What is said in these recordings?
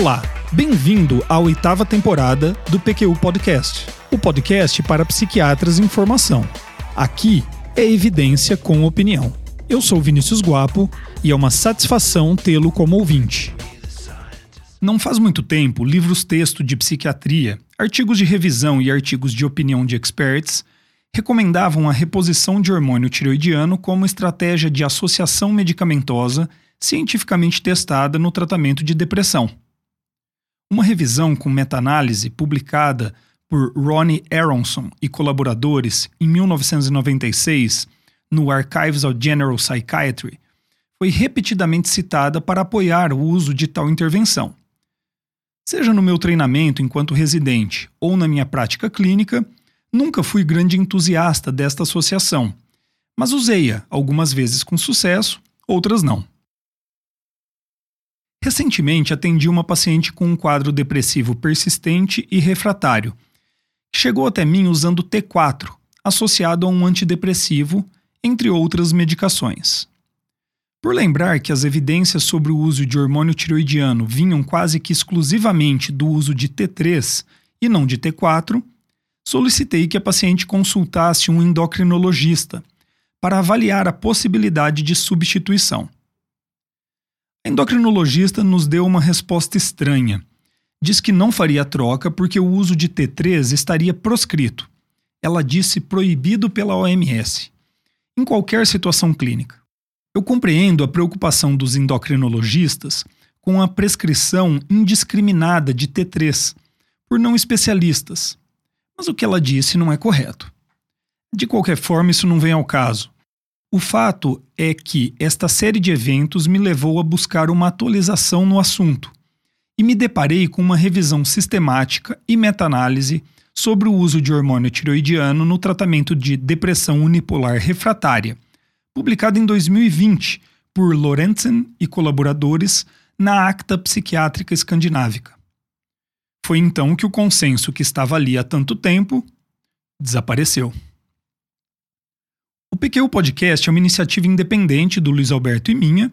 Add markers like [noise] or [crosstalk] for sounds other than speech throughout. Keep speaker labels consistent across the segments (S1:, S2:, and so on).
S1: Olá, bem-vindo à oitava temporada do PQU Podcast, o podcast para psiquiatras em formação. Aqui é evidência com opinião. Eu sou Vinícius Guapo e é uma satisfação tê-lo como ouvinte. Não faz muito tempo, livros-texto de psiquiatria, artigos de revisão e artigos de opinião de experts recomendavam a reposição de hormônio tiroidiano como estratégia de associação medicamentosa cientificamente testada no tratamento de depressão. Uma revisão com meta-análise publicada por Ronnie Aronson e colaboradores em 1996 no Archives of General Psychiatry foi repetidamente citada para apoiar o uso de tal intervenção. Seja no meu treinamento enquanto residente ou na minha prática clínica, nunca fui grande entusiasta desta associação, mas usei-a algumas vezes com sucesso, outras não. Recentemente atendi uma paciente com um quadro depressivo persistente e refratário. Chegou até mim usando T4, associado a um antidepressivo, entre outras medicações. Por lembrar que as evidências sobre o uso de hormônio tiroidiano vinham quase que exclusivamente do uso de T3 e não de T4, solicitei que a paciente consultasse um endocrinologista para avaliar a possibilidade de substituição. A endocrinologista nos deu uma resposta estranha. Diz que não faria troca porque o uso de T3 estaria proscrito. Ela disse proibido pela OMS, em qualquer situação clínica. Eu compreendo a preocupação dos endocrinologistas com a prescrição indiscriminada de T3 por não especialistas, mas o que ela disse não é correto. De qualquer forma, isso não vem ao caso. O fato é que esta série de eventos me levou a buscar uma atualização no assunto e me deparei com uma revisão sistemática e meta-análise sobre o uso de hormônio tiroidiano no tratamento de depressão unipolar refratária, publicada em 2020 por Lorentzen e colaboradores na Acta Psiquiátrica Escandinávica. Foi então que o consenso que estava ali há tanto tempo desapareceu. O PQ Podcast é uma iniciativa independente do Luiz Alberto e minha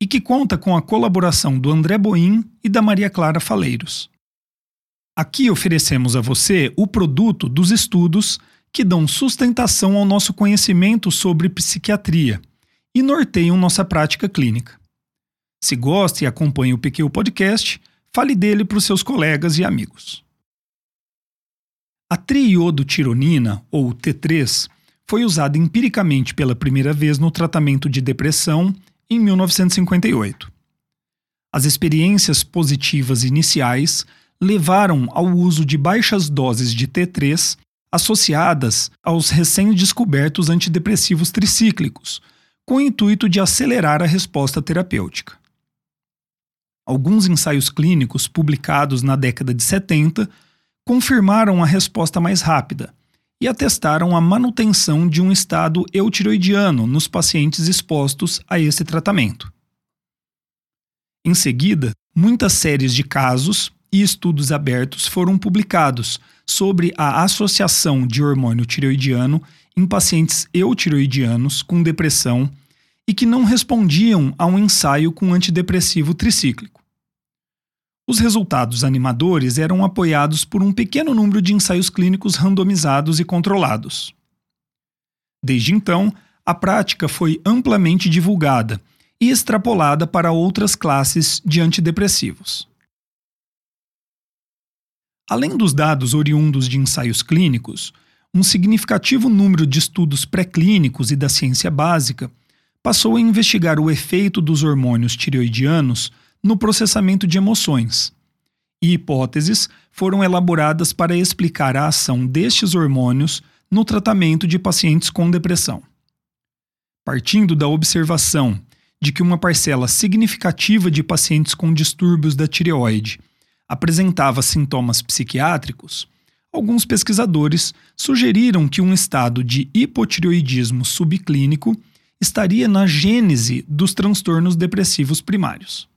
S1: e que conta com a colaboração do André Boim e da Maria Clara Faleiros. Aqui oferecemos a você o produto dos estudos que dão sustentação ao nosso conhecimento sobre psiquiatria e norteiam nossa prática clínica. Se gosta e acompanha o PQ Podcast, fale dele para os seus colegas e amigos. A triiodotironina, ou T3, foi usada empiricamente pela primeira vez no tratamento de depressão em 1958. As experiências positivas iniciais levaram ao uso de baixas doses de T3 associadas aos recém-descobertos antidepressivos tricíclicos, com o intuito de acelerar a resposta terapêutica. Alguns ensaios clínicos publicados na década de 70 confirmaram a resposta mais rápida, e atestaram a manutenção de um estado eutiroidiano nos pacientes expostos a esse tratamento. Em seguida, muitas séries de casos e estudos abertos foram publicados sobre a associação de hormônio tiroidiano em pacientes eutiroidianos com depressão e que não respondiam a um ensaio com antidepressivo tricíclico. Os resultados animadores eram apoiados por um pequeno número de ensaios clínicos randomizados e controlados. Desde então, a prática foi amplamente divulgada e extrapolada para outras classes de antidepressivos. Além dos dados oriundos de ensaios clínicos, um significativo número de estudos pré-clínicos e da ciência básica passou a investigar o efeito dos hormônios tireoidianos no processamento de emoções. E hipóteses foram elaboradas para explicar a ação destes hormônios no tratamento de pacientes com depressão. Partindo da observação de que uma parcela significativa de pacientes com distúrbios da tireoide apresentava sintomas psiquiátricos, alguns pesquisadores sugeriram que um estado de hipotireoidismo subclínico estaria na gênese dos transtornos depressivos primários.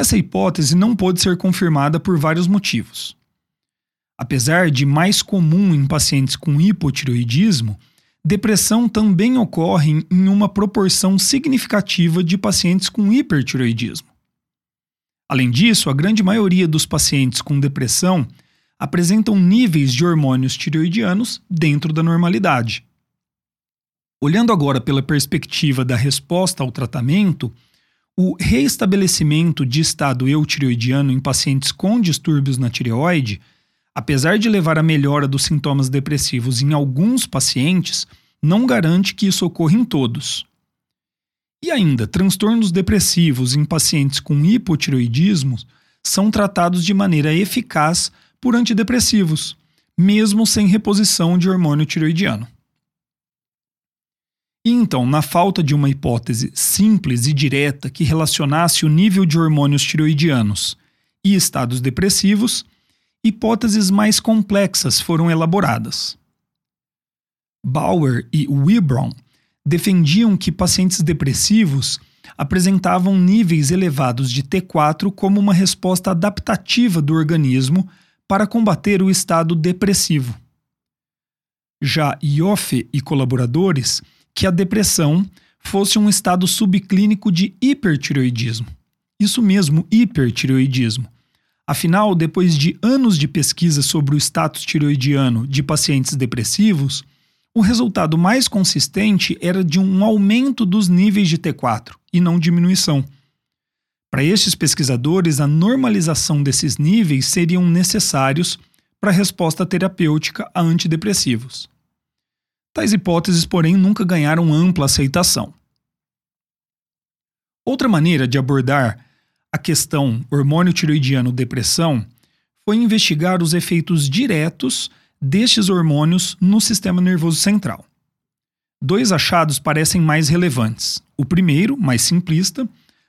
S1: Essa hipótese não pôde ser confirmada por vários motivos. Apesar de mais comum em pacientes com hipotireoidismo, depressão também ocorre em uma proporção significativa de pacientes com hipertireoidismo. Além disso, a grande maioria dos pacientes com depressão apresentam níveis de hormônios tireoidianos dentro da normalidade. Olhando agora pela perspectiva da resposta ao tratamento, o reestabelecimento de estado eutireoidiano em pacientes com distúrbios na tireoide, apesar de levar à melhora dos sintomas depressivos em alguns pacientes, não garante que isso ocorra em todos. E ainda, transtornos depressivos em pacientes com hipotireoidismo são tratados de maneira eficaz por antidepressivos, mesmo sem reposição de hormônio tireoidiano. Então, na falta de uma hipótese simples e direta que relacionasse o nível de hormônios tireoidianos e estados depressivos, hipóteses mais complexas foram elaboradas. Bauer e Wibron defendiam que pacientes depressivos apresentavam níveis elevados de T4 como uma resposta adaptativa do organismo para combater o estado depressivo. Já Ioffe e colaboradores que a depressão fosse um estado subclínico de hipertireoidismo. Isso mesmo, hipertireoidismo. Afinal, depois de anos de pesquisa sobre o status tireoidiano de pacientes depressivos, o resultado mais consistente era de um aumento dos níveis de T4 e não diminuição. Para estes pesquisadores, a normalização desses níveis seriam necessários para a resposta terapêutica a antidepressivos. Tais hipóteses, porém, nunca ganharam ampla aceitação. Outra maneira de abordar a questão hormônio tiroidiano depressão foi investigar os efeitos diretos destes hormônios no sistema nervoso central. Dois achados parecem mais relevantes. O primeiro, mais simplista,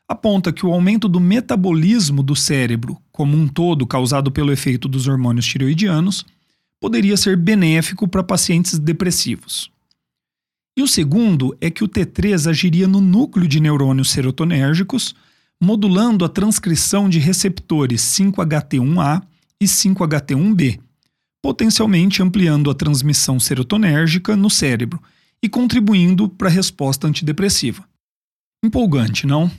S1: aponta que o aumento do metabolismo do cérebro como um todo causado pelo efeito dos hormônios tireoidianos poderia ser benéfico para pacientes depressivos. E o segundo é que o T3 agiria no núcleo de neurônios serotonérgicos, modulando a transcrição de receptores 5HT1A e 5HT1B, potencialmente ampliando a transmissão serotonérgica no cérebro e contribuindo para a resposta antidepressiva. Empolgante, não?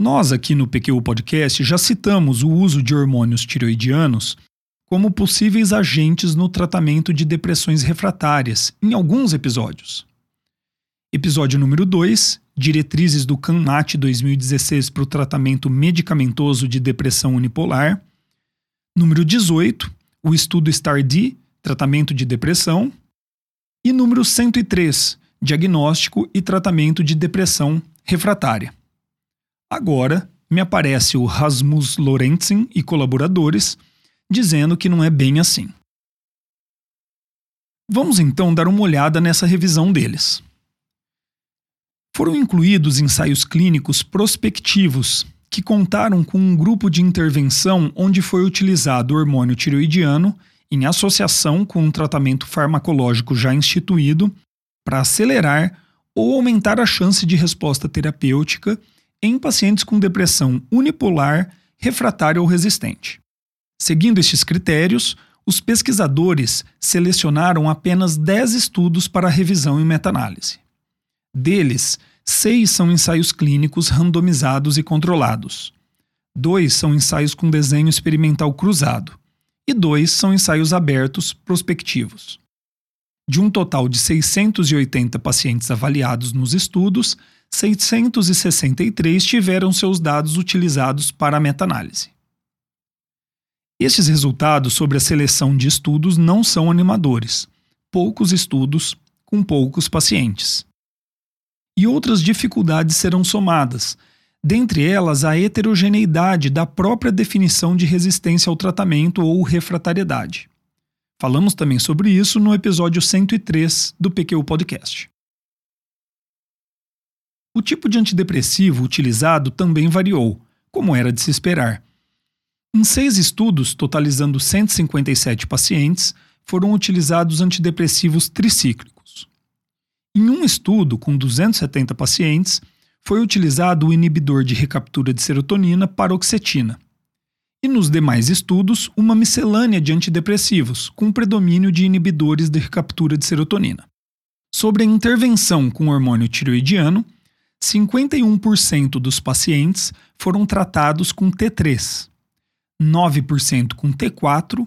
S1: Nós aqui no PQ Podcast já citamos o uso de hormônios tiroidianos como possíveis agentes no tratamento de depressões refratárias em alguns episódios. Episódio número 2, Diretrizes do CANMAT 2016 para o tratamento medicamentoso de depressão unipolar. Número 18, o estudo STAR-D, tratamento de depressão, e número 103, diagnóstico e tratamento de depressão refratária. Agora me aparece o Rasmus Lorentzen e colaboradores dizendo que não é bem assim. Vamos então dar uma olhada nessa revisão deles. Foram incluídos ensaios clínicos prospectivos que contaram com um grupo de intervenção onde foi utilizado o hormônio tiroidiano em associação com um tratamento farmacológico já instituído para acelerar ou aumentar a chance de resposta terapêutica em pacientes com depressão unipolar, refratária ou resistente. Seguindo estes critérios, os pesquisadores selecionaram apenas 10 estudos para revisão e meta-análise. Deles, Seis são ensaios clínicos randomizados e controlados. Dois são ensaios com desenho experimental cruzado. E dois são ensaios abertos prospectivos. De um total de 680 pacientes avaliados nos estudos, 663 tiveram seus dados utilizados para a meta-análise. Estes resultados sobre a seleção de estudos não são animadores. Poucos estudos com poucos pacientes e outras dificuldades serão somadas, dentre elas a heterogeneidade da própria definição de resistência ao tratamento ou refratariedade. Falamos também sobre isso no episódio 103 do PQ Podcast. O tipo de antidepressivo utilizado também variou, como era de se esperar. Em seis estudos, totalizando 157 pacientes, foram utilizados antidepressivos tricíclicos. Em um estudo com 270 pacientes, foi utilizado o inibidor de recaptura de serotonina paroxetina. E nos demais estudos, uma miscelânea de antidepressivos, com predomínio de inibidores de recaptura de serotonina. Sobre a intervenção com hormônio tiroidiano, 51% dos pacientes foram tratados com T3, 9% com T4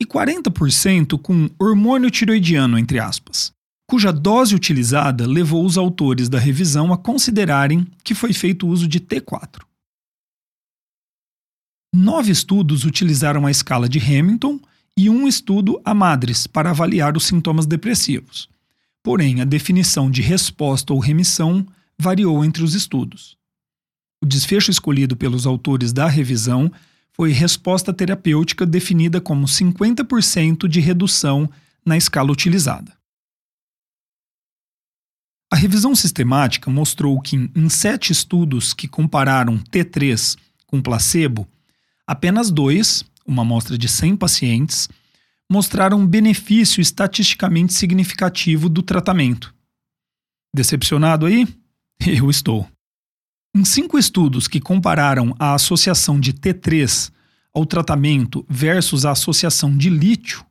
S1: e 40% com hormônio tiroidiano, entre aspas, cuja dose utilizada levou os autores da revisão a considerarem que foi feito uso de T4. Nove estudos utilizaram a escala de Hamilton e um estudo a Madres para avaliar os sintomas depressivos. Porém, a definição de resposta ou remissão variou entre os estudos. O desfecho escolhido pelos autores da revisão foi resposta terapêutica definida como 50% de redução na escala utilizada. A revisão sistemática mostrou que, em sete estudos que compararam T3 com placebo, apenas dois, uma amostra de 100 pacientes, mostraram benefício estatisticamente significativo do tratamento. Decepcionado aí? [laughs] Eu estou. Em cinco estudos que compararam a associação de T3 ao tratamento versus a associação de lítio,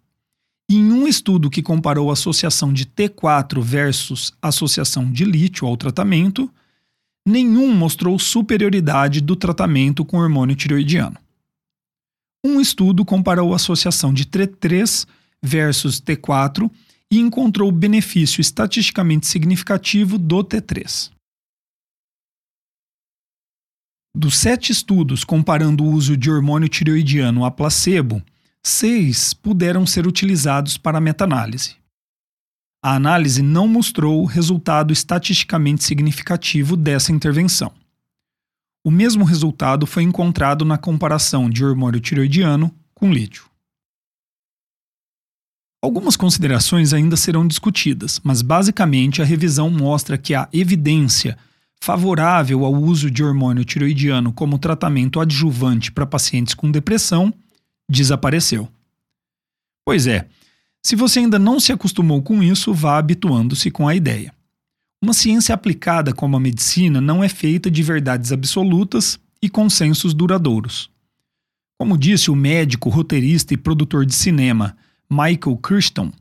S1: e em um estudo que comparou a associação de T4 versus a associação de lítio ao tratamento, nenhum mostrou superioridade do tratamento com hormônio tireoidiano. Um estudo comparou a associação de T3 versus T4 e encontrou benefício estatisticamente significativo do T3. Dos sete estudos comparando o uso de hormônio tireoidiano a placebo, seis puderam ser utilizados para meta-análise. A análise não mostrou resultado estatisticamente significativo dessa intervenção. O mesmo resultado foi encontrado na comparação de hormônio tiroidiano com lítio. Algumas considerações ainda serão discutidas, mas basicamente a revisão mostra que a evidência favorável ao uso de hormônio tiroidiano como tratamento adjuvante para pacientes com depressão desapareceu. Pois é, se você ainda não se acostumou com isso, vá habituando-se com a ideia. Uma ciência aplicada como a medicina não é feita de verdades absolutas e consensos duradouros. Como disse o médico, roteirista e produtor de cinema Michael Crichton,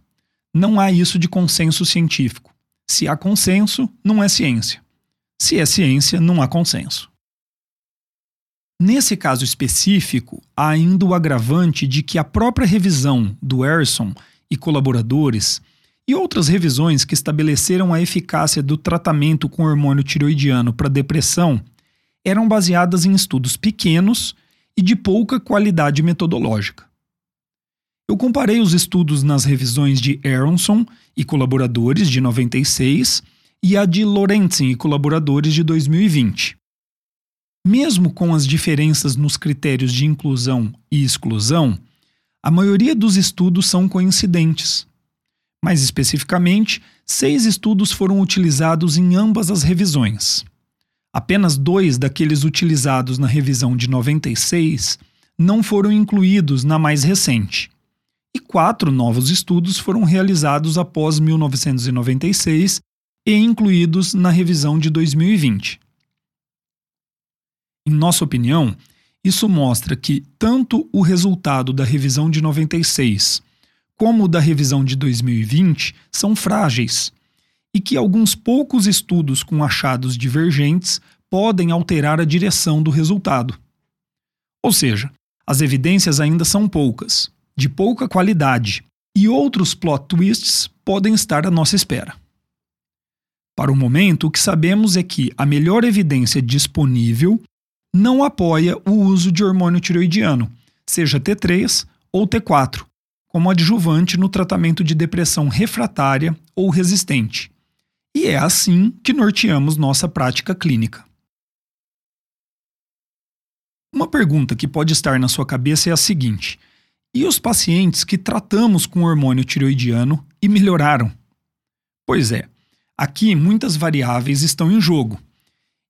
S1: não há isso de consenso científico. Se há consenso, não é ciência. Se é ciência, não há consenso. Nesse caso específico, há ainda o agravante de que a própria revisão do Erson e colaboradores e outras revisões que estabeleceram a eficácia do tratamento com hormônio tiroidiano para depressão eram baseadas em estudos pequenos e de pouca qualidade metodológica. Eu comparei os estudos nas revisões de Aronson e colaboradores de 96 e a de Lorenzen e colaboradores de 2020. Mesmo com as diferenças nos critérios de inclusão e exclusão, a maioria dos estudos são coincidentes mais especificamente, seis estudos foram utilizados em ambas as revisões. Apenas dois daqueles utilizados na revisão de 96 não foram incluídos na mais recente. E quatro novos estudos foram realizados após 1996 e incluídos na revisão de 2020. Em nossa opinião, isso mostra que tanto o resultado da revisão de 96 como o da revisão de 2020, são frágeis e que alguns poucos estudos com achados divergentes podem alterar a direção do resultado. Ou seja, as evidências ainda são poucas, de pouca qualidade, e outros plot twists podem estar à nossa espera. Para o momento, o que sabemos é que a melhor evidência disponível não apoia o uso de hormônio tiroidiano, seja T3 ou T4, como adjuvante no tratamento de depressão refratária ou resistente. E é assim que norteamos nossa prática clínica. Uma pergunta que pode estar na sua cabeça é a seguinte: e os pacientes que tratamos com hormônio tiroidiano e melhoraram? Pois é, aqui muitas variáveis estão em jogo.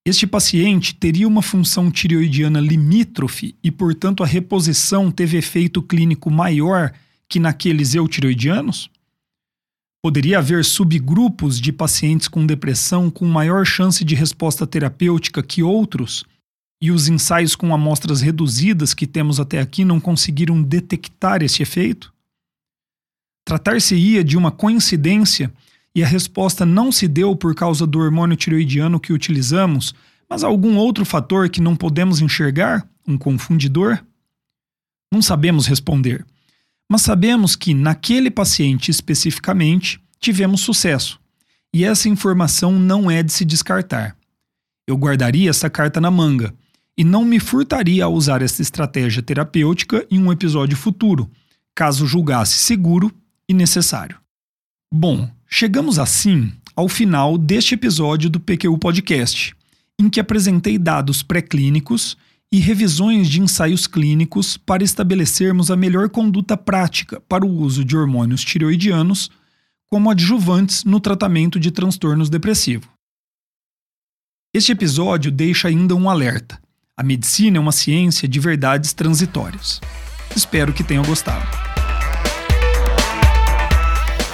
S1: Este paciente teria uma função tireoidiana limítrofe e, portanto, a reposição teve efeito clínico maior que naqueles eutiroidianos? Poderia haver subgrupos de pacientes com depressão com maior chance de resposta terapêutica que outros? E os ensaios com amostras reduzidas que temos até aqui não conseguiram detectar esse efeito? Tratar-se-ia de uma coincidência e a resposta não se deu por causa do hormônio tiroidiano que utilizamos, mas algum outro fator que não podemos enxergar, um confundidor? Não sabemos responder, mas sabemos que naquele paciente especificamente tivemos sucesso, e essa informação não é de se descartar. Eu guardaria essa carta na manga e não me furtaria a usar essa estratégia terapêutica em um episódio futuro, caso julgasse seguro e necessário. Bom, chegamos assim ao final deste episódio do PQU Podcast, em que apresentei dados pré-clínicos e revisões de ensaios clínicos para estabelecermos a melhor conduta prática para o uso de hormônios tireoidianos como adjuvantes no tratamento de transtornos depressivos. Este episódio deixa ainda um alerta. A medicina é uma ciência de verdades transitórias. Espero que tenham gostado.